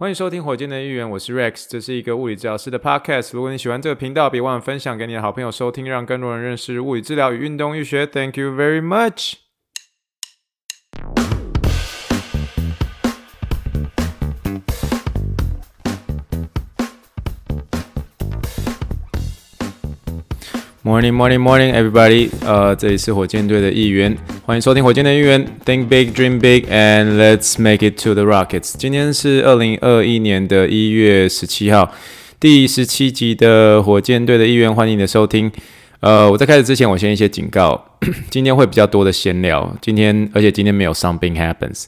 欢迎收听火箭的预言，我是 Rex，这是一个物理治疗师的 Podcast。如果你喜欢这个频道，别忘了分享给你的好朋友收听，让更多人认识物理治疗与运动医学。Thank you very much。Morning, morning, morning, everybody！呃，这里是火箭队的议员，欢迎收听火箭的预言。Think big, dream big, and let's make it to the Rockets。今天是二零二一年的一月十七号，第十七集的火箭队的议员，欢迎你的收听。呃，我在开始之前，我先一些警告，今天会比较多的闲聊。今天，而且今天没有 Something Happens。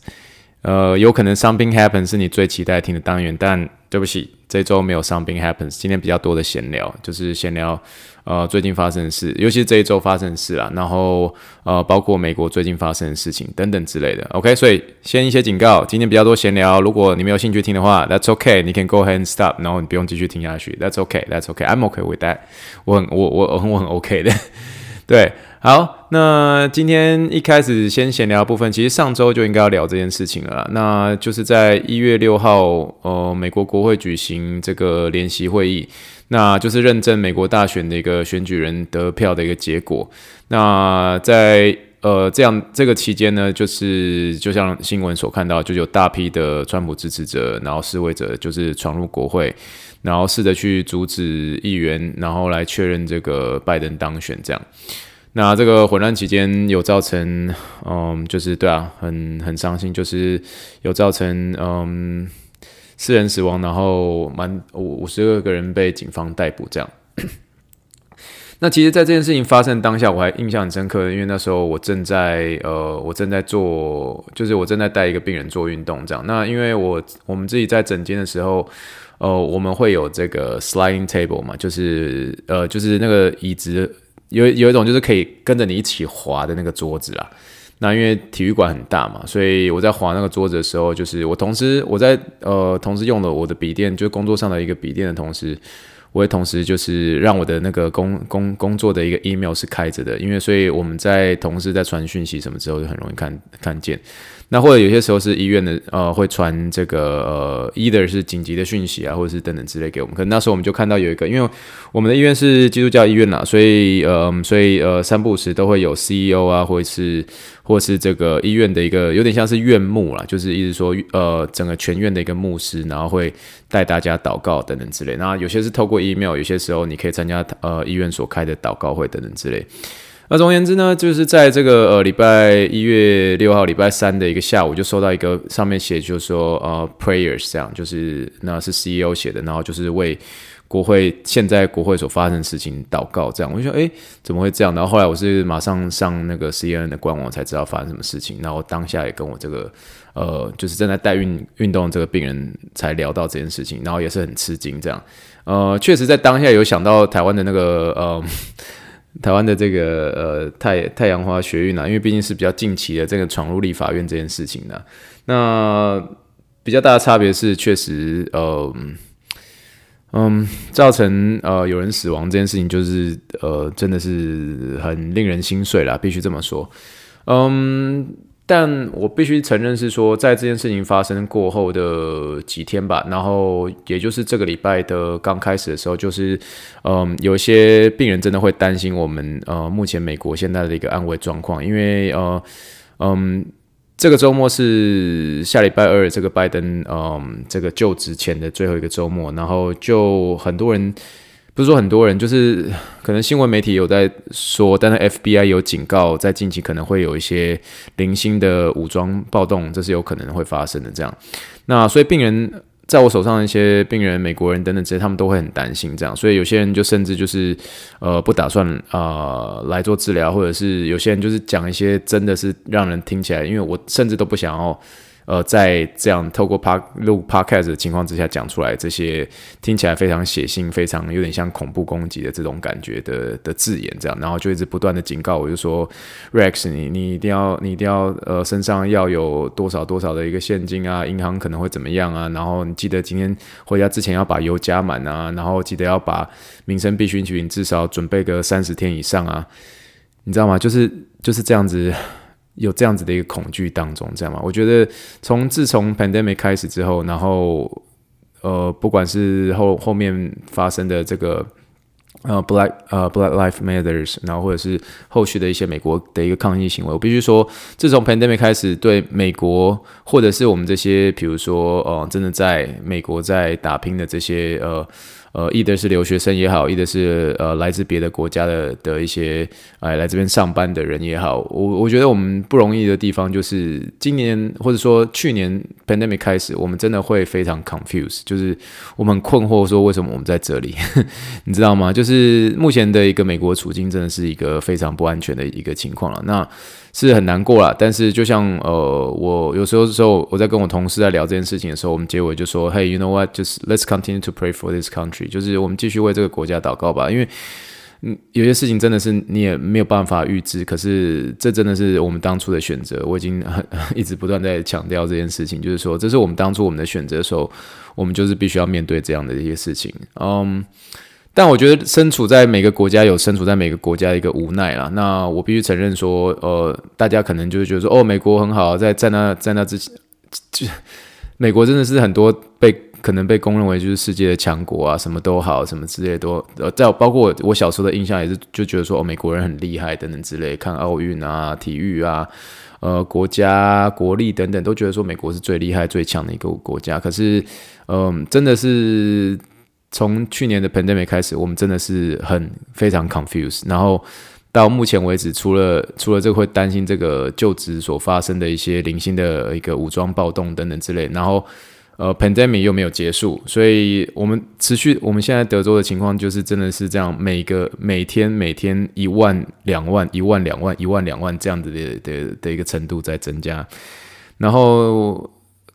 呃，有可能 Something Happens 是你最期待听的单元，但对不起，这周没有 Something Happens。今天比较多的闲聊，就是闲聊。呃，最近发生的事，尤其是这一周发生的事啦，然后呃，包括美国最近发生的事情等等之类的。OK，所以先一些警告，今天比较多闲聊，如果你没有兴趣听的话，That's OK，你 can go ahead and stop，然后你不用继续听下去。That's OK，That's OK，I'm OK with that，我很我我我很我很 OK 的。对，好，那今天一开始先闲聊的部分，其实上周就应该要聊这件事情了啦，那就是在一月六号，呃，美国国会举行这个联席会议。那就是认证美国大选的一个选举人得票的一个结果。那在呃这样这个期间呢，就是就像新闻所看到，就有大批的川普支持者，然后示威者就是闯入国会，然后试着去阻止议员，然后来确认这个拜登当选。这样，那这个混乱期间有造成，嗯，就是对啊，很很伤心，就是有造成，嗯。四人死亡，然后满五五十二个人被警方逮捕，这样。那其实，在这件事情发生当下，我还印象很深刻，因为那时候我正在呃，我正在做，就是我正在带一个病人做运动，这样。那因为我我们自己在诊间的时候，呃，我们会有这个 sliding table 嘛，就是呃，就是那个椅子，有有一种就是可以跟着你一起滑的那个桌子啦。那因为体育馆很大嘛，所以我在划那个桌子的时候，就是我同时我在呃同时用了我的笔电，就是工作上的一个笔电的同时，我也同时就是让我的那个工工工作的一个 email 是开着的，因为所以我们在同事在传讯息什么之后就很容易看看见。那或者有些时候是医院的呃会传这个呃 either 是紧急的讯息啊，或者是等等之类给我们。可能那时候我们就看到有一个，因为我们的医院是基督教医院啦，所以呃所以呃三不时都会有 CEO 啊，或者是或是这个医院的一个有点像是院牧啦，就是意思说呃整个全院的一个牧师，然后会带大家祷告等等之类。那有些是透过 email，有些时候你可以参加呃医院所开的祷告会等等之类。那总而言之呢，就是在这个呃礼拜一月六号礼拜三的一个下午，就收到一个上面写就是说呃 prayers 这样，就是那是 CEO 写的，然后就是为国会现在国会所发生的事情祷告这样。我就说诶，怎么会这样？然后后来我是马上上那个 CNN 的官网才知道发生什么事情。然后当下也跟我这个呃就是正在带运运动这个病人才聊到这件事情，然后也是很吃惊这样。呃，确实在当下有想到台湾的那个呃。台湾的这个呃太太阳花学运啊，因为毕竟是比较近期的这个闯入立法院这件事情呢、那比较大的差别是，确实呃嗯造成呃有人死亡这件事情，就是呃真的是很令人心碎啦，必须这么说，嗯。但我必须承认是说，在这件事情发生过后的几天吧，然后也就是这个礼拜的刚开始的时候，就是，嗯，有些病人真的会担心我们，呃，目前美国现在的一个安危状况，因为，呃，嗯，这个周末是下礼拜二，这个拜登，嗯，这个就职前的最后一个周末，然后就很多人。不是说很多人，就是 可能新闻媒体有在说，但是 FBI 有警告，在近期可能会有一些零星的武装暴动，这是有可能会发生的。这样，那所以病人在我手上的一些病人，美国人等等这些，他们都会很担心这样，所以有些人就甚至就是呃不打算啊、来做治疗，或者是有些人就是讲一些真的是让人听起来，因为我甚至都不想要。呃，在这样透过 Pod 录 Podcast 的情况之下讲出来，这些听起来非常血腥、非常有点像恐怖攻击的这种感觉的的字眼，这样，然后就一直不断的警告我，就说 Rex，你你一定要你一定要呃身上要有多少多少的一个现金啊，银行可能会怎么样啊，然后你记得今天回家之前要把油加满啊，然后记得要把民生必需品至少准备个三十天以上啊，你知道吗？就是就是这样子。有这样子的一个恐惧当中，这样吗？我觉得从自从 pandemic 开始之后，然后呃，不管是后后面发生的这个。呃，Black 呃，Black life Matters，然后或者是后续的一些美国的一个抗议行为，我必须说，自从 Pandemic 开始，对美国或者是我们这些，比如说，呃，真的在美国在打拼的这些，呃。呃，一的是留学生也好，一的是呃来自别的国家的的一些哎来这边上班的人也好，我我觉得我们不容易的地方就是今年或者说去年 pandemic 开始，我们真的会非常 confused，就是我们困惑说为什么我们在这里，你知道吗？就是目前的一个美国处境真的是一个非常不安全的一个情况了。那是很难过啦，但是就像呃，我有时候的时候我在跟我同事在聊这件事情的时候，我们结尾就说，Hey，you know what？Just let's continue to pray for this country，就是我们继续为这个国家祷告吧，因为嗯，有些事情真的是你也没有办法预知，可是这真的是我们当初的选择，我已经很 一直不断在强调这件事情，就是说这是我们当初我们的选择的时候，我们就是必须要面对这样的一些事情，嗯。但我觉得身处在每个国家有身处在每个国家的一个无奈啦。那我必须承认说，呃，大家可能就是觉得说，哦，美国很好，在在那在那之前，就美国真的是很多被可能被公认为就是世界的强国啊，什么都好，什么之类都呃，在包括我小时候的印象也是就觉得说，哦，美国人很厉害等等之类，看奥运啊、体育啊、呃，国家国力等等，都觉得说美国是最厉害最强的一个国家。可是，嗯、真的是。从去年的 pandemic 开始，我们真的是很非常 confused。然后到目前为止，除了除了这个会担心这个就职所发生的一些零星的一个武装暴动等等之类，然后呃 pandemic 又没有结束，所以我们持续我们现在德州的情况就是真的是这样，每个每天每天一万两万一万两万一万两万这样子的的的一个程度在增加，然后。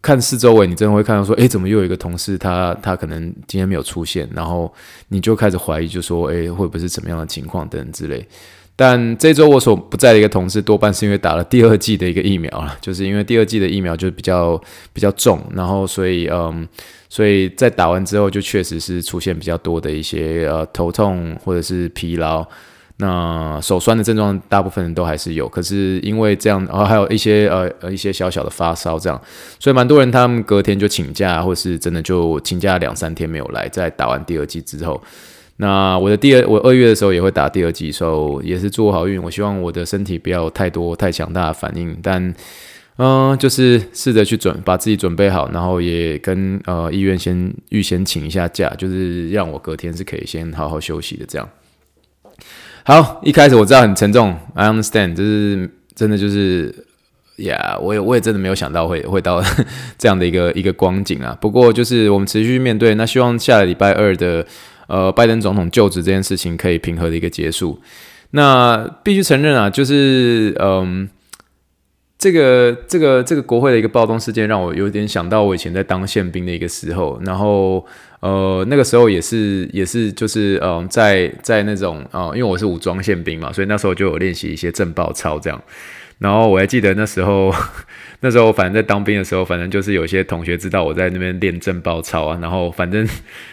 看四周围，你真的会看到说，诶，怎么又有一个同事他，他可能今天没有出现，然后你就开始怀疑，就说，诶，会不会是怎么样的情况等等之类。但这周我所不在的一个同事，多半是因为打了第二剂的一个疫苗了，就是因为第二剂的疫苗就比较比较重，然后所以嗯，所以在打完之后，就确实是出现比较多的一些呃头痛或者是疲劳。那手酸的症状，大部分人都还是有，可是因为这样，然后还有一些呃呃一些小小的发烧这样，所以蛮多人他们隔天就请假，或是真的就请假两三天没有来，在打完第二剂之后，那我的第二我二月的时候也会打第二剂，所以也是祝好运。我希望我的身体不要有太多太强大的反应，但嗯、就是试着去准把自己准备好，然后也跟呃医院先预先请一下假，就是让我隔天是可以先好好休息的这样。好，一开始我知道很沉重，I understand，就是真的就是呀我也我也真的没有想到会会到 这样的一个一个光景啊。不过就是我们持续面对，那希望下个礼拜二的呃拜登总统就职这件事情可以平和的一个结束。那必须承认啊，就是嗯。这个这个这个国会的一个暴动事件，让我有点想到我以前在当宪兵的一个时候，然后呃那个时候也是也是就是嗯、在在那种啊、因为我是武装宪兵嘛，所以那时候就有练习一些震爆操这样，然后我还记得那时候。那时候反正在当兵的时候，反正就是有些同学知道我在那边练震爆操啊，然后反正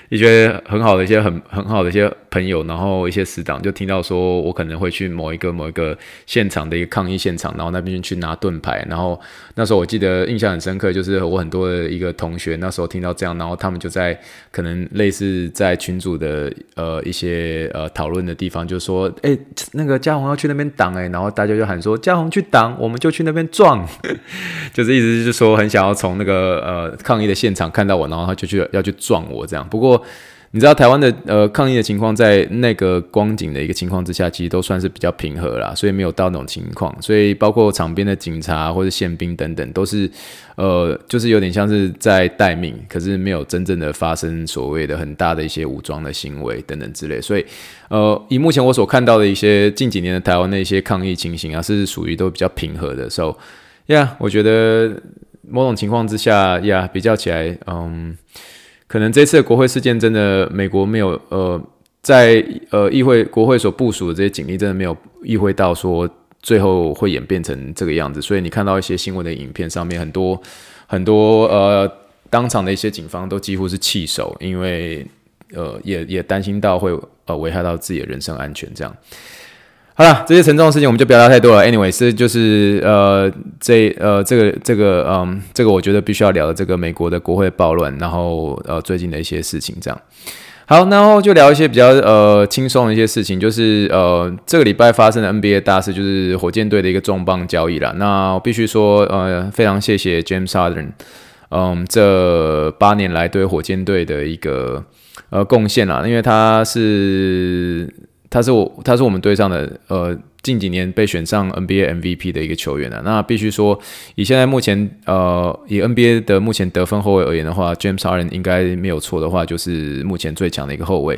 一些很好的一些很很好的一些朋友，然后一些死党就听到说我可能会去某一个某一个现场的一个抗议现场，然后那边去拿盾牌，然后那时候我记得印象很深刻，就是我很多的一个同学那时候听到这样，然后他们就在可能类似在群组的呃一些呃讨论的地方就说，哎，那个嘉宏要去那边挡哎，然后大家就喊说嘉宏去挡，我们就去那边撞。就是意思就是说，很想要从那个呃抗议的现场看到我，然后他就去要去撞我这样。不过你知道台湾的呃抗议的情况，在那个光景的一个情况之下，其实都算是比较平和啦，所以没有到那种情况。所以包括场边的警察或者宪兵等等，都是呃就是有点像是在待命，可是没有真正的发生所谓的很大的一些武装的行为等等之类。所以呃以目前我所看到的一些近几年的台湾的一些抗议情形啊，是属于都比较平和的时候。呀我觉得某种情况之下，呀，比较起来，嗯，可能这次的国会事件真的美国没有，呃，在呃议会国会所部署的这些警力真的没有意会到说最后会演变成这个样子，所以你看到一些新闻的影片上面很多很多呃当场的一些警方都几乎是弃守，因为呃也也担心到会呃危害到自己的人身安全这样。好了，这些沉重的事情我们就不要聊太多了。Anyway，这就是呃，这呃，这个这个嗯，这个我觉得必须要聊的这个美国的国会暴乱，然后呃，最近的一些事情这样。好，然后就聊一些比较呃轻松的一些事情，就是呃，这个礼拜发生的 NBA 大事，就是火箭队的一个重磅交易了。那我必须说呃，非常谢谢 James Harden，嗯，这八年来对火箭队的一个呃贡献啦，因为他是。他是我，他是我们队上的，呃，近几年被选上 NBA MVP 的一个球员啊。那必须说，以现在目前，呃，以 NBA 的目前得分后卫而言的话，James Harden 应该没有错的话，就是目前最强的一个后卫。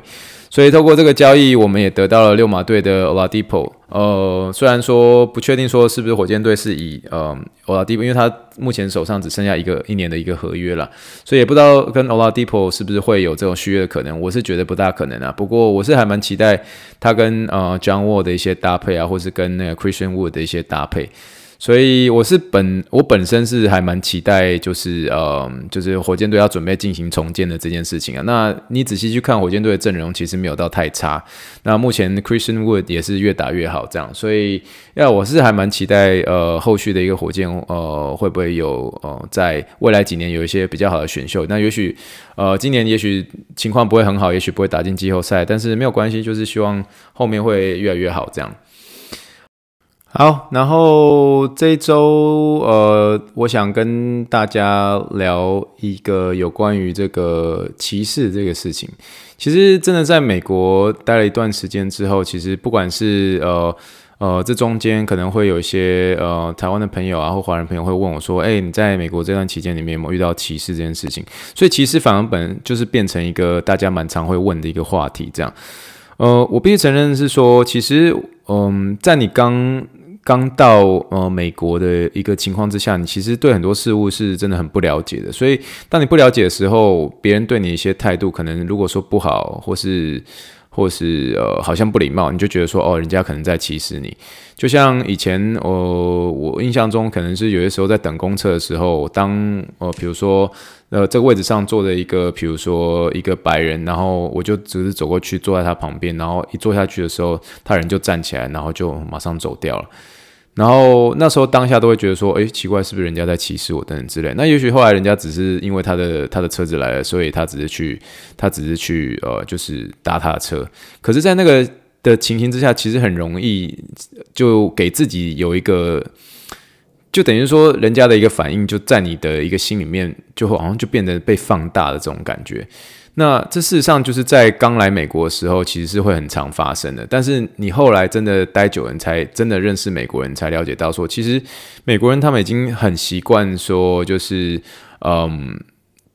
所以透过这个交易，我们也得到了六马队的 Oladipo。呃，虽然说不确定说是不是火箭队是以呃 Oladipo，因为他目前手上只剩下一个一年的一个合约了，所以也不知道跟 Oladipo 是不是会有这种续约的可能。我是觉得不大可能啊。不过我是还蛮期待他跟呃 John Wall 的一些搭配啊，或是跟那个 Christian Wood 的一些搭配。所以我是本我本身是还蛮期待，就是呃，就是火箭队要准备进行重建的这件事情啊。那你仔细去看火箭队的阵容，其实没有到太差。那目前 Christian Wood 也是越打越好，这样。所以要我是还蛮期待，呃，后续的一个火箭，呃，会不会有呃，在未来几年有一些比较好的选秀。那也许呃，今年也许情况不会很好，也许不会打进季后赛，但是没有关系，就是希望后面会越来越好，这样。好，然后这周，呃，我想跟大家聊一个有关于这个歧视这个事情。其实，真的在美国待了一段时间之后，其实不管是呃呃，这中间可能会有一些呃台湾的朋友啊，或华人朋友会问我说：“哎，你在美国这段期间里面有没有遇到歧视这件事情？”所以，其实反而本就是变成一个大家蛮常会问的一个话题。这样，呃，我必须承认是说，其实，嗯、在你刚刚到呃美国的一个情况之下，你其实对很多事物是真的很不了解的。所以当你不了解的时候，别人对你一些态度，可能如果说不好，或是或是呃好像不礼貌，你就觉得说哦，人家可能在歧视你。就像以前呃我印象中，可能是有些时候在等公车的时候，当呃比如说呃这个位置上坐着一个，比如说一个白人，然后我就只是走过去坐在他旁边，然后一坐下去的时候，他人就站起来，然后就马上走掉了。然后那时候当下都会觉得说，诶，奇怪，是不是人家在歧视我等等之类。那也许后来人家只是因为他的他的车子来了，所以他只是去他只是去呃，就是搭他的车。可是，在那个的情形之下，其实很容易就给自己有一个，就等于说人家的一个反应，就在你的一个心里面，就好像就变得被放大的这种感觉。那这事实上就是在刚来美国的时候，其实是会很常发生的。但是你后来真的待久了，才真的认识美国人，才了解到说，其实美国人他们已经很习惯说，就是嗯，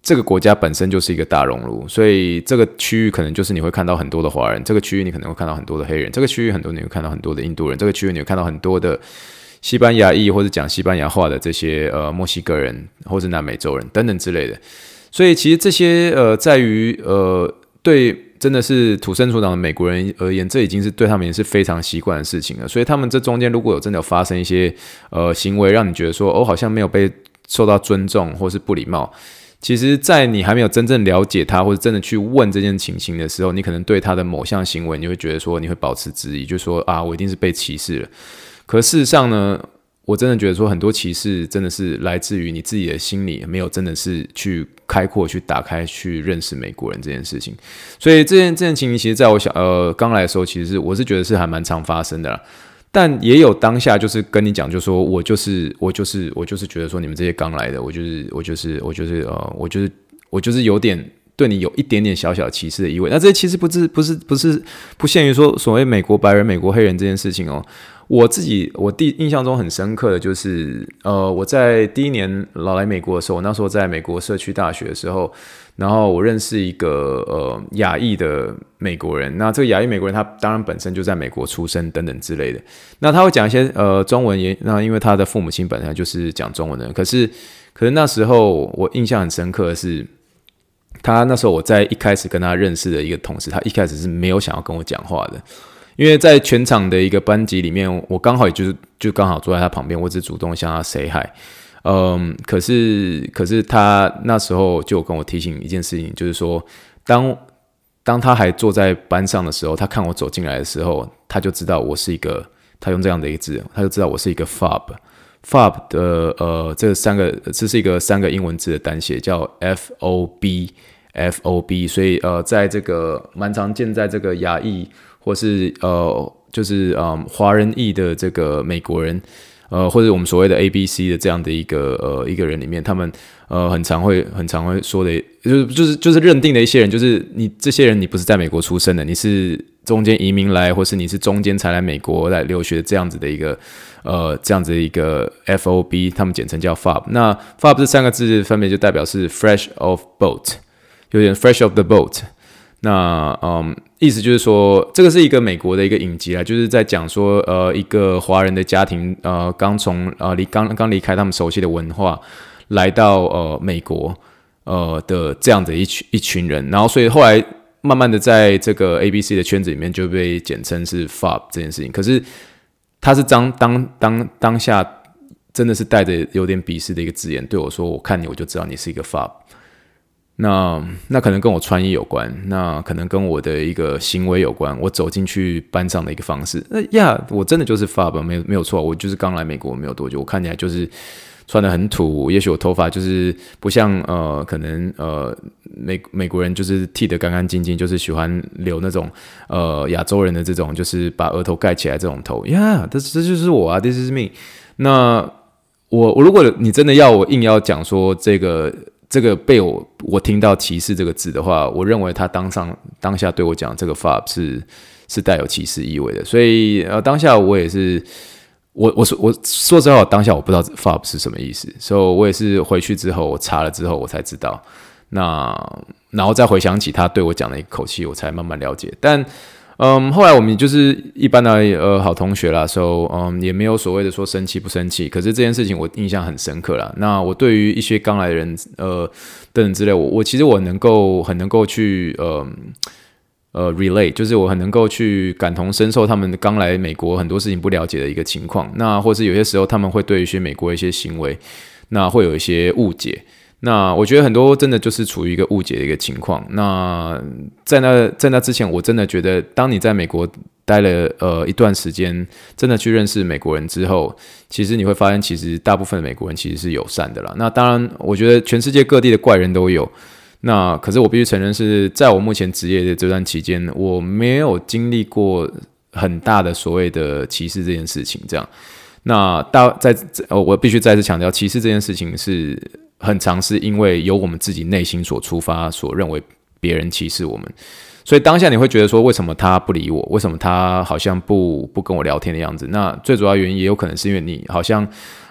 这个国家本身就是一个大熔炉，所以这个区域可能就是你会看到很多的华人，这个区域你可能会看到很多的黑人，这个区域很多你会看到很多的印度人，这个区域你会看到很多的西班牙裔或者讲西班牙话的这些呃墨西哥人或者南美洲人等等之类的。所以其实这些呃，在于呃，对真的是土生土长的美国人而言，这已经是对他们也是非常习惯的事情了。所以他们这中间如果有真的有发生一些呃行为，让你觉得说哦，好像没有被受到尊重或是不礼貌，其实，在你还没有真正了解他或者真的去问这件情形的时候，你可能对他的某项行为，你会觉得说你会保持质疑，就说啊，我一定是被歧视了。可事实上呢？我真的觉得说很多歧视真的是来自于你自己的心里没有真的是去开阔、去打开、去认识美国人这件事情。所以这件这件情形，其实在我小呃刚来的时候，其实是我是觉得是还蛮常发生的啦。但也有当下就是跟你讲，就说我就是我就是我就是觉得说你们这些刚来的，我就是我就是我就是呃我就是我就是有点对你有一点点小小歧视的意味。那这些其实不是不是不是不限于说所谓美国白人、美国黑人这件事情哦。我自己，我第印象中很深刻的就是，呃，我在第一年老来美国的时候，我那时候在美国社区大学的时候，然后我认识一个呃亚裔的美国人。那这个亚裔美国人，他当然本身就在美国出生等等之类的。那他会讲一些呃中文也，那因为他的父母亲本来就是讲中文的。可是，可是那时候我印象很深刻的是，他那时候我在一开始跟他认识的一个同事，他一开始是没有想要跟我讲话的。因为在全场的一个班级里面，我刚好也就是就刚好坐在他旁边，我只主动向他 say hi，嗯，可是可是他那时候就跟我提醒一件事情，就是说，当当他还坐在班上的时候，他看我走进来的时候，他就知道我是一个，他用这样的一个字，他就知道我是一个 fob。fob 的呃，这三个这是一个三个英文字的单写，叫 f o b f o b，所以呃，在这个蛮常见在这个亚裔或是呃，就是嗯华人裔的这个美国人。呃，或者我们所谓的 A B C 的这样的一个呃一个人里面，他们呃很常会很常会说的，就是就是就是认定的一些人，就是你这些人你不是在美国出生的，你是中间移民来，或是你是中间才来美国来留学这样子的一个呃这样子的一个 F O B，他们简称叫 FOB。那 FOB 这三个字分别就代表是 fresh of boat，有点 fresh of the boat。那嗯，意思就是说，这个是一个美国的一个影集啊，就是在讲说，呃，一个华人的家庭，呃，刚从呃离刚刚离开他们熟悉的文化，来到呃美国，呃的这样的一群一群人，然后所以后来慢慢的在这个 ABC 的圈子里面就被简称是 FOB 这件事情。可是他是当当当当下真的是带着有点鄙视的一个字眼对我说，我看你我就知道你是一个 FOB。那那可能跟我穿衣有关，那可能跟我的一个行为有关，我走进去班上的一个方式。那呀，我真的就是 FOB，没有没有错，我就是刚来美国没有多久，我看起来就是穿得很土，也许我头发就是不像呃，可能呃美美国人就是剃得干干净净，就是喜欢留那种呃亚洲人的这种，就是把额头盖起来这种头。呀，这这就是我啊，This is me。那我我如果你真的要我硬要讲说这个。这个被我我听到歧视这个字的话，我认为他当上当下对我讲这个 FOB 是是带有歧视意味的，所以呃当下我也是我我说我说实话，当下我不知道 FOB 是什么意思，所以我也是回去之后我查了之后我才知道，那然后再回想起他对我讲的一口气，我才慢慢了解，但。嗯，后来我们就是一般的呃好同学啦，所以嗯也没有所谓的说生气不生气。可是这件事情我印象很深刻啦。那我对于一些刚来的人呃等等之类，我我其实我能够很能够去呃呃 relate，就是我很能够去感同身受他们刚来美国很多事情不了解的一个情况。那或是有些时候他们会对一些美国一些行为，那会有一些误解。那我觉得很多真的就是处于一个误解的一个情况。那在那在那之前，我真的觉得，当你在美国待了呃一段时间，真的去认识美国人之后，其实你会发现，其实大部分美国人其实是友善的啦。那当然，我觉得全世界各地的怪人都有。那可是我必须承认，是在我目前职业的这段期间，我没有经历过很大的所谓的歧视这件事情。这样，那大在呃，我必须再次强调，歧视这件事情是。很常是因为由我们自己内心所出发，所认为别人歧视我们，所以当下你会觉得说，为什么他不理我？为什么他好像不不跟我聊天的样子？那最主要原因也有可能是因为你好像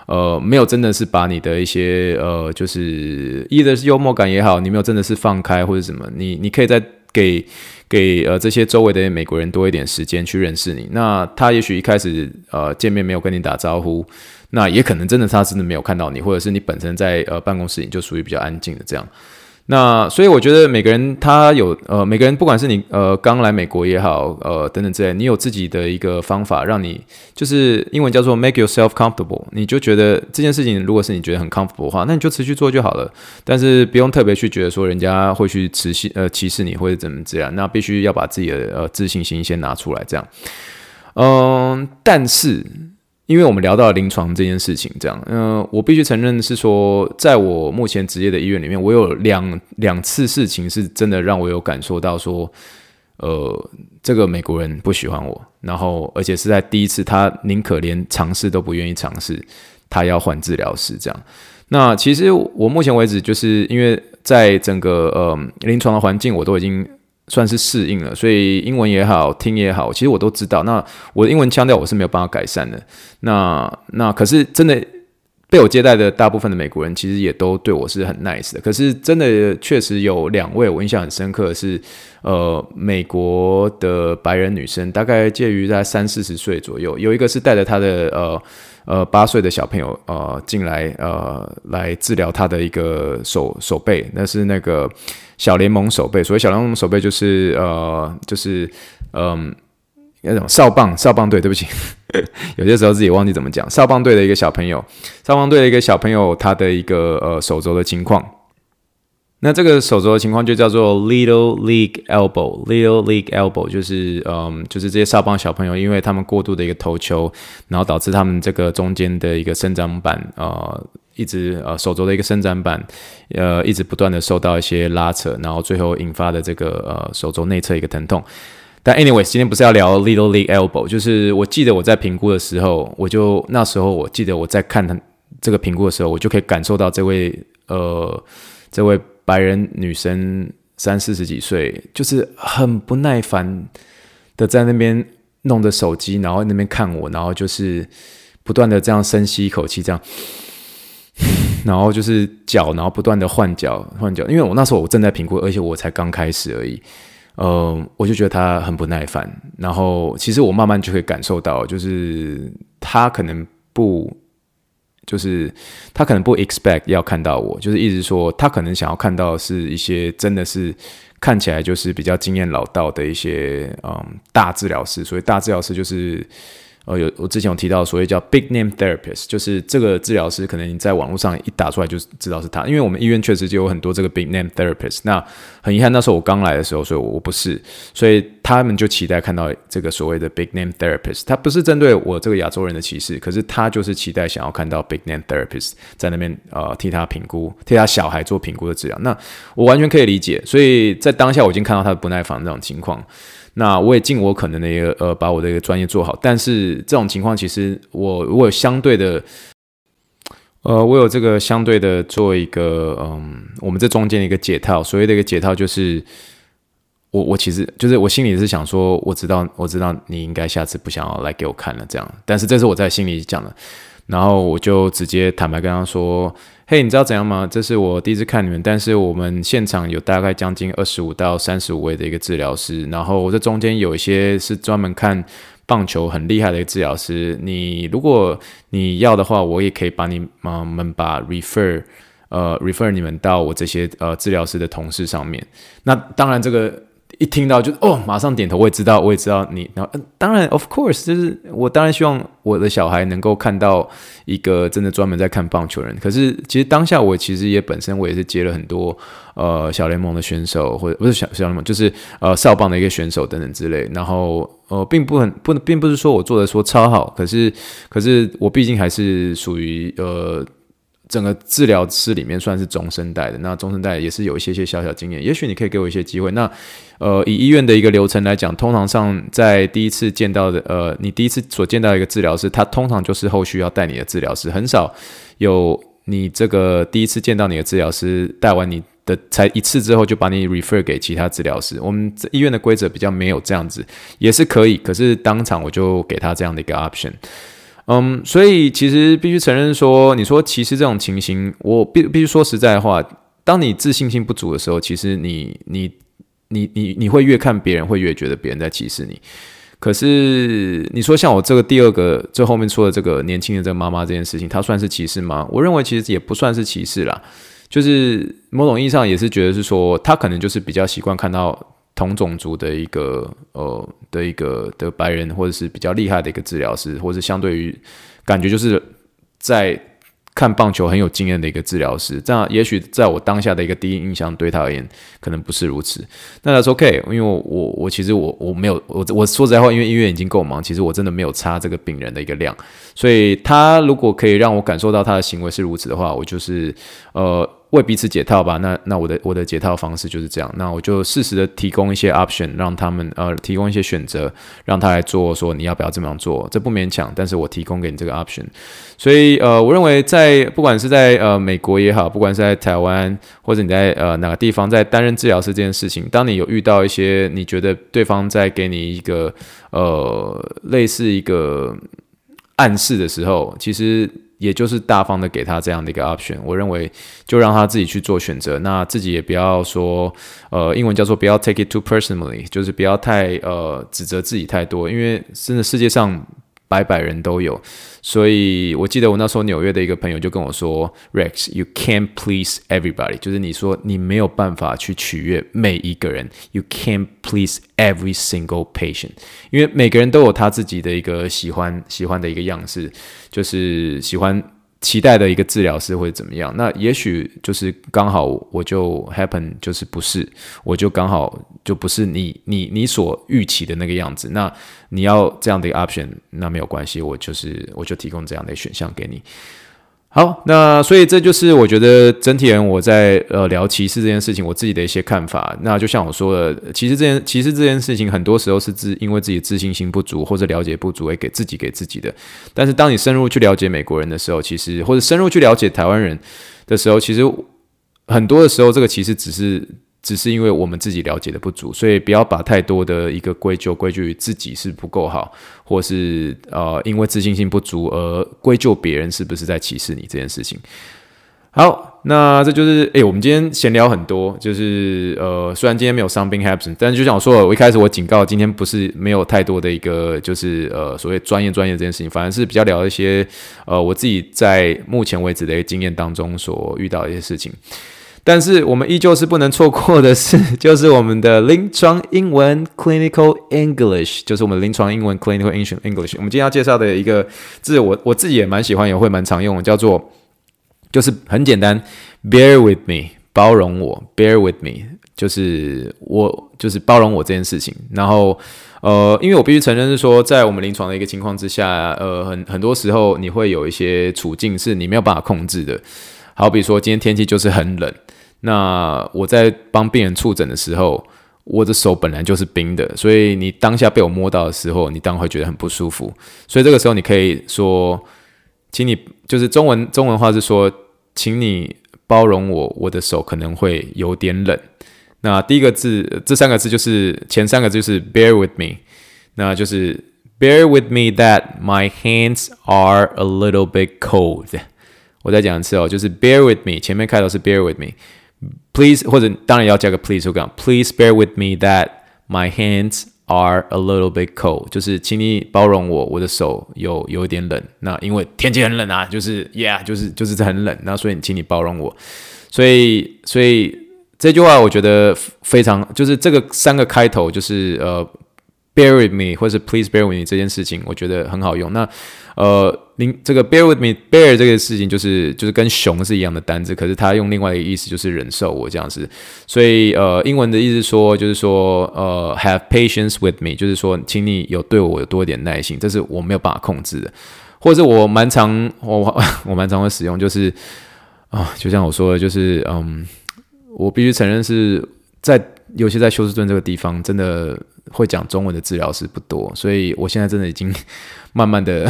呃没有真的是把你的一些呃就是一的幽默感也好，你没有真的是放开或者什么，你你可以再给给呃这些周围的美国人多一点时间去认识你。那他也许一开始呃见面没有跟你打招呼。那也可能真的他真的没有看到你，或者是你本身在呃办公室里就属于比较安静的这样。那所以我觉得每个人他有呃每个人不管是你呃刚来美国也好呃等等之类，你有自己的一个方法让你就是英文叫做 make yourself comfortable，你就觉得这件事情如果是你觉得很 comfortable 的话，那你就持续做就好了。但是不用特别去觉得说人家会去持续呃歧视你或者怎么这样，那必须要把自己的呃自信心先拿出来这样。嗯、但是。因为我们聊到临床这件事情，这样，嗯、我必须承认是说，在我目前职业的医院里面，我有两两次事情是真的让我有感受到说，呃，这个美国人不喜欢我，然后而且是在第一次，他宁可连尝试都不愿意尝试，他要换治疗师这样。那其实我目前为止，就是因为在整个呃临床的环境，我都已经。算是适应了，所以英文也好，听也好，其实我都知道。那我的英文腔调我是没有办法改善的。那那可是真的被我接待的大部分的美国人，其实也都对我是很 nice 的。可是真的确实有两位我印象很深刻的是，呃，美国的白人女生，大概介于在三四十岁左右，有一个是带着她的呃。呃，八岁的小朋友呃进来呃来治疗他的一个手手背，那是那个小联盟手背。所谓小联盟手背就是呃就是嗯那种少棒少棒队，对不起，有些时候自己忘记怎么讲。少棒队的一个小朋友，少棒队的一个小朋友他的一个呃手肘的情况。那这个手肘的情况就叫做 little league elbow，little league elbow 就是嗯，就是这些少棒小朋友，因为他们过度的一个投球，然后导致他们这个中间的一个生长板，呃，一直呃手肘的一个伸展板，呃，一直不断的受到一些拉扯，然后最后引发的这个呃手肘内侧一个疼痛。但 anyways，今天不是要聊 little league elbow，就是我记得我在评估的时候，我就那时候我记得我在看他这个评估的时候，我就可以感受到这位呃这位。白人女生三四十几岁，就是很不耐烦的在那边弄着手机，然后那边看我，然后就是不断的这样深吸一口气，这样，然后就是脚，然后不断的换脚换脚，因为我那时候我正在评估，而且我才刚开始而已，呃，我就觉得他很不耐烦，然后其实我慢慢就可以感受到，就是他可能不。就是他可能不 expect 要看到我，就是一直说他可能想要看到是一些真的是看起来就是比较经验老道的一些嗯大治疗师，所以大治疗师就是。呃，有我之前有提到所谓叫 big name therapist，就是这个治疗师，可能你在网络上一打出来就知道是他，因为我们医院确实就有很多这个 big name therapist。那很遗憾，那时候我刚来的时候，所以我不是，所以他们就期待看到这个所谓的 big name therapist。他不是针对我这个亚洲人的歧视，可是他就是期待想要看到 big name therapist 在那边呃替他评估，替他小孩做评估的治疗。那我完全可以理解，所以在当下我已经看到他的不耐烦这种情况。那我也尽我可能的一个呃，把我的一个专业做好。但是这种情况，其实我我有相对的，呃，我有这个相对的做一个嗯，我们这中间的一个解套。所谓的一个解套，就是我我其实就是我心里是想说，我知道我知道你应该下次不想要来给我看了这样。但是这是我在心里讲的，然后我就直接坦白跟他说。嘿你知道怎样吗？这是我第一次看你们，但是我们现场有大概将近二十五到三十五位的一个治疗师，然后我这中间有一些是专门看棒球很厉害的一个治疗师。你如果你要的话，我也可以把你们们把 refer 呃 refer 你们到我这些呃治疗师的同事上面。那当然这个。一听到就哦，马上点头。我也知道，我也知道你。然后，嗯，当然，of course，就是我当然希望我的小孩能够看到一个真的专门在看棒球人。可是，其实当下我其实也本身我也是接了很多呃小联盟的选手，或者不是小小联盟，就是呃少棒的一个选手等等之类。然后呃，并不很不，并不是说我做的说超好，可是可是我毕竟还是属于呃。整个治疗师里面算是中生代的，那中生代也是有一些些小小经验，也许你可以给我一些机会。那呃，以医院的一个流程来讲，通常上在第一次见到的，呃，你第一次所见到一个治疗师，他通常就是后续要带你的治疗师，很少有你这个第一次见到你的治疗师带完你的才一次之后就把你 refer 给其他治疗师。我们医院的规则比较没有这样子，也是可以，可是当场我就给他这样的一个 option。嗯，所以其实必须承认说，你说歧视这种情形，我必必须说实在话，当你自信心不足的时候，其实你你你你你会越看别人，会越觉得别人在歧视你。可是你说像我这个第二个最后面说的这个年轻的这个妈妈这件事情，她算是歧视吗？我认为其实也不算是歧视啦，就是某种意义上也是觉得是说，她可能就是比较习惯看到。同种族的一个呃的一个的白人，或者是比较厉害的一个治疗师，或者相对于感觉就是在看棒球很有经验的一个治疗师，这样也许在我当下的一个第一印象对他而言可能不是如此。那他说 OK，因为我我我其实我我没有我我说实在话，因为医院已经够忙，其实我真的没有差这个病人的一个量，所以他如果可以让我感受到他的行为是如此的话，我就是呃。为彼此解套吧，那那我的我的解套方式就是这样，那我就适时的提供一些 option，让他们呃提供一些选择，让他来做，说你要不要这么样做，这不勉强，但是我提供给你这个 option，所以呃我认为在不管是在呃美国也好，不管是在台湾或者你在呃哪个地方在担任治疗师这件事情，当你有遇到一些你觉得对方在给你一个呃类似一个暗示的时候，其实。也就是大方的给他这样的一个 option，我认为就让他自己去做选择，那自己也不要说，呃，英文叫做不要 take it too personally，就是不要太呃指责自己太多，因为真的世界上。百百人都有，所以我记得我那时候纽约的一个朋友就跟我说：“Rex，you can't please everybody，就是你说你没有办法去取悦每一个人，you can't please every single patient，因为每个人都有他自己的一个喜欢喜欢的一个样式，就是喜欢期待的一个治疗师会怎么样？那也许就是刚好我就 happen 就是不是，我就刚好就不是你你你所预期的那个样子。那你要这样的一个 option，那没有关系，我就是我就提供这样的选项给你。好，那所以这就是我觉得整体人我在呃聊歧视这件事情，我自己的一些看法。那就像我说的，其实这件其实这件事情很多时候是自因为自己自信心不足或者了解不足，而给自己给自己的。但是当你深入去了解美国人的时候，其实或者深入去了解台湾人的时候，其实很多的时候这个其实只是。只是因为我们自己了解的不足，所以不要把太多的一个归咎归咎于自己是不够好，或是呃因为自信心不足而归咎别人是不是在歧视你这件事情。好，那这就是诶、我们今天闲聊很多，就是呃虽然今天没有伤兵 happen，但就像我说了，我一开始我警告今天不是没有太多的一个就是呃所谓专业专业这件事情，反而是比较聊一些呃我自己在目前为止的一个经验当中所遇到的一些事情。但是我们依旧是不能错过的是，就是我们的临床英文 （Clinical English），就是我们临床英文 （Clinical English）。我们今天要介绍的一个字，我我自己也蛮喜欢，也会蛮常用的，叫做就是很简单，“Bear with me”，包容我，“Bear with me”，就是我就是包容我这件事情。然后呃，因为我必须承认是说，在我们临床的一个情况之下，呃，很很多时候你会有一些处境是你没有办法控制的，好比说今天天气就是很冷。那我在帮病人触诊的时候，我的手本来就是冰的，所以你当下被我摸到的时候，你当然会觉得很不舒服。所以这个时候你可以说，请你就是中文中文话是说，请你包容我，我的手可能会有点冷。那第一个字，这三个字就是前三个字就是 bear with me，那就是 bear with me that my hands are a little bit cold。我再讲一次哦，就是 bear with me，前面开头是 bear with me。Please，或者当然要加个 please，我讲 Please bear with me that my hands are a little bit cold，就是请你包容我，我的手有有一点冷。那因为天气很冷啊，就是 Yeah，就是就是很冷。那所以请你包容我。所以所以这句话我觉得非常，就是这个三个开头就是呃 bear with me，或者是 Please bear with me 这件事情，我觉得很好用。那呃，您这个 bear with me，bear 这个事情就是就是跟熊是一样的单字，可是它用另外一个意思就是忍受我这样子。所以呃，英文的意思说就是说呃，have patience with me，就是说请你有对我有多一点耐心，这是我没有办法控制的。或者我蛮常我 我蛮常会使用，就是啊、就像我说的，就是嗯，我必须承认是在尤其在休斯顿这个地方，真的会讲中文的治疗师不多，所以我现在真的已经。慢慢的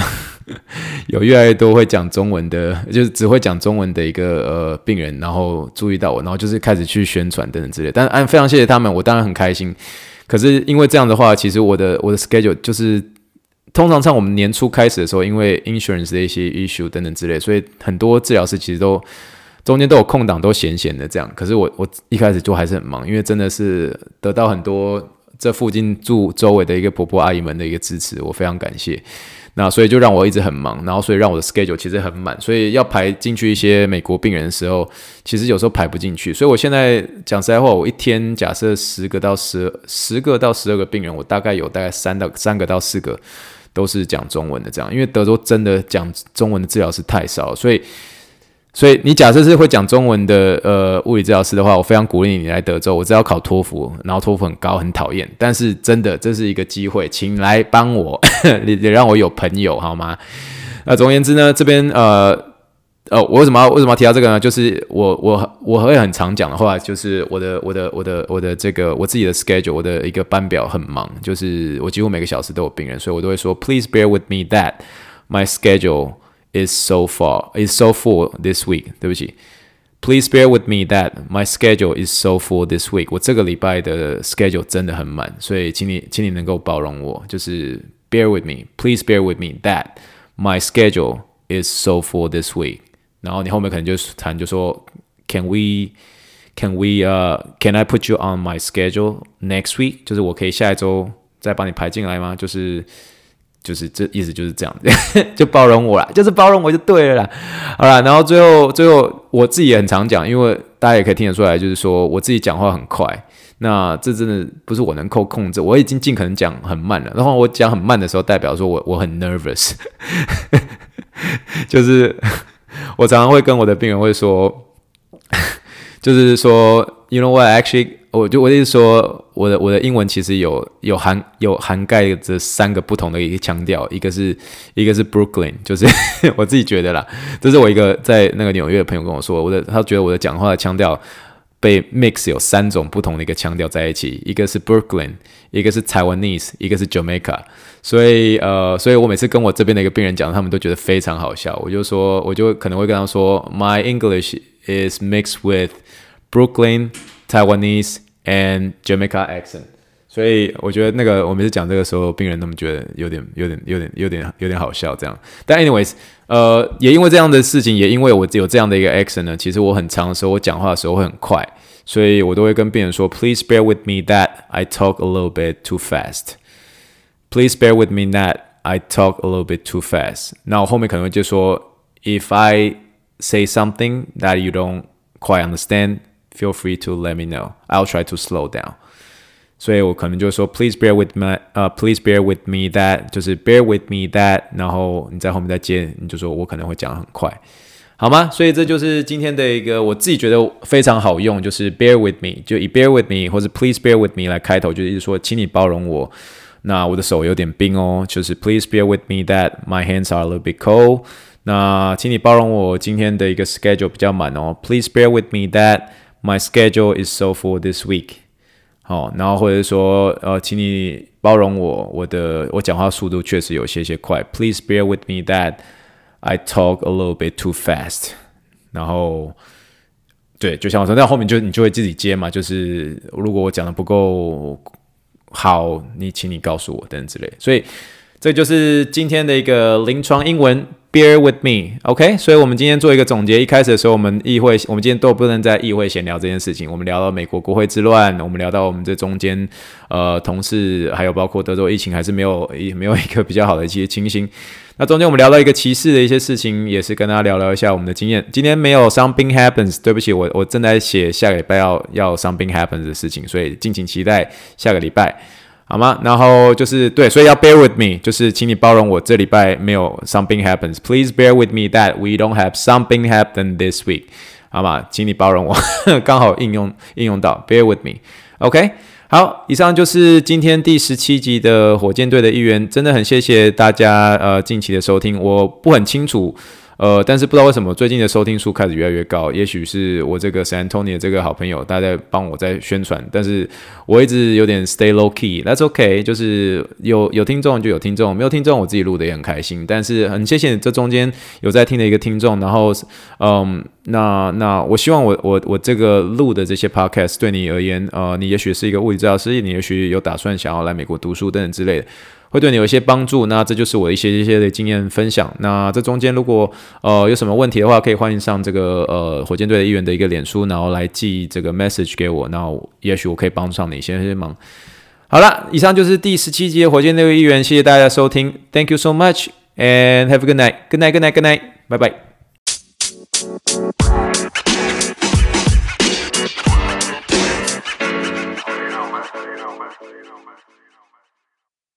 有越来越多会讲中文的，就是只会讲中文的一个呃病人，然后注意到我，然后就是开始去宣传等等之类。但是，非常谢谢他们，我当然很开心。可是因为这样的话，其实我的我的 schedule 就是通常像我们年初开始的时候，因为 insurance 的一些 issue 等等之类，所以很多治疗师其实都中间都有空档，都闲闲的这样。可是我我一开始就还是很忙，因为真的是得到很多。这附近住周围的一个婆婆阿姨们的一个支持，我非常感谢。那所以就让我一直很忙，然后所以让我的 schedule 其实很满，所以要排进去一些美国病人的时候，其实有时候排不进去。所以我现在讲实在话，我一天假设十个到十十个到十二个病人，我大概有大概三到三个到四个都是讲中文的这样，因为德州真的讲中文的治疗师太少，所以。所以你假设是会讲中文的呃物理治疗师的话，我非常鼓励你，来德州。我知道考托福，然后托福很高，很讨厌。但是真的这是一个机会，请来帮我，你你让我有朋友好吗？那总而言之呢，这边呃呃，我为什么要为什么要提到这个呢？就是我我我会很常讲的话，就是我的我的我的我的这个我自己的 schedule，我的一个班表很忙，就是我几乎每个小时都有病人，所以我都会说，Please bear with me that my schedule。is so far is so full this week，对不起，Please bear with me that my schedule is so full this week。我这个礼拜的 schedule 真的很满，所以请你请你能够包容我，就是 bear with me，Please bear with me that my schedule is so full this week。然后你后面可能就谈就说，Can we can we uh can I put you on my schedule next week？就是我可以下一周再帮你排进来吗？就是。 就是这意思就是这样子，就包容我啦，就是包容我就对了啦。好啦，然后最后最后我自己也很常讲，因为大家也可以听得出来，就是说我自己讲话很快，那这真的不是我能够控制，我已经尽可能讲很慢了。然后我讲很慢的时候，代表说我我很 nervous，就是我常常会跟我的病人会说，就是说，you know what actually，我就我的意思说，我的我的英文其实有有涵有涵盖这三个不同的一个腔调，一个是一个是 Brooklyn，就是 我自己觉得啦，这是我一个在那个纽约的朋友跟我说，我的他觉得我的讲话的腔调。被 mix 有三种不同的一个腔调在一起，一个是 Brooklyn，一个是 Taiwanese，一个是 Jamaica。所以呃，所以我每次跟我这边的一个病人讲，他们都觉得非常好笑。我就说，我就可能会跟他说，My English is mixed with Brooklyn, Taiwanese and Jamaica accent。所以我觉得那个我每次讲这个时候，病人他们觉得有点、有点、有点、有点、有点好笑这样。但 anyways。呃，也因为这样的事情，也因为我有这样的一个 accent 呢，其实我很长的时候，我讲话的时候会很快，所以我都会跟病人说，Please bear with me that I talk a little bit too fast. Please bear with me that I talk a little bit too fast. 那我后面可能会就说，If I say something that you don't quite understand, feel free to let me know. I'll try to slow down. 所以我可能就说，Please bear with me，呃、uh,，Please bear with me that，就是 bear with me that，然后你在后面再接，你就说我可能会讲得很快，好吗？所以这就是今天的一个我自己觉得非常好用，就是 bear with me，就以 bear with me 或者 Please bear with me 来开头，就是说请你包容我，那我的手有点冰哦，就是 Please bear with me that my hands are a little bit cold，那请你包容我今天的一个 schedule 比较满哦，Please bear with me that My schedule is so full this week。好，然后或者说，呃，请你包容我，我的我讲话速度确实有些些快。Please bear with me that I talk a little bit too fast。然后，对，就像我说，那后面就你就会自己接嘛，就是如果我讲的不够好，你请你告诉我等等之类。所以，这就是今天的一个临床英文。Bear with me, OK 所以，我们今天做一个总结。一开始的时候，我们议会，我们今天都不能在议会闲聊这件事情。我们聊到美国国会之乱，我们聊到我们这中间，呃，同事，还有包括德州疫情，还是没有一没有一个比较好的一些情形。那中间我们聊到一个歧视的一些事情，也是跟大家聊聊一下我们的经验。今天没有 something happens，对不起，我我正在写下个礼拜要要 something happens 的事情，所以敬请期待下个礼拜。好吗？然后就是对，所以要 bear with me，就是请你包容我这礼拜没有 something happens。Please bear with me that we don't have something happen this week。好吗？请你包容我，刚好应用应用到 bear with me。OK，好，以上就是今天第十七集的火箭队的一员，真的很谢谢大家呃近期的收听，我不很清楚。呃，但是不知道为什么最近的收听数开始越来越高，也许是我这个 San Antonio 的这个好朋友，大家帮我在宣传，但是我一直有点 stay low key，that's okay，就是有有听众就有听众，没有听众我自己录的也很开心，但是很谢谢这中间有在听的一个听众，然后嗯，那那我希望我我我这个录的这些 podcast 对你而言，呃，你也许是一个物理治疗师，你也许有打算想要来美国读书等等之类的。会对你有一些帮助，那这就是我一些一些的经验分享。那这中间如果呃有什么问题的话，可以欢迎上这个呃火箭队的一员的一个脸书，然后来寄这个 message 给我，那也许我可以帮上你一些些忙。好了，以上就是第十七集的火箭队的一员，谢谢大家收听，Thank you so much and have a good night. Good night, good night, good night. Bye bye.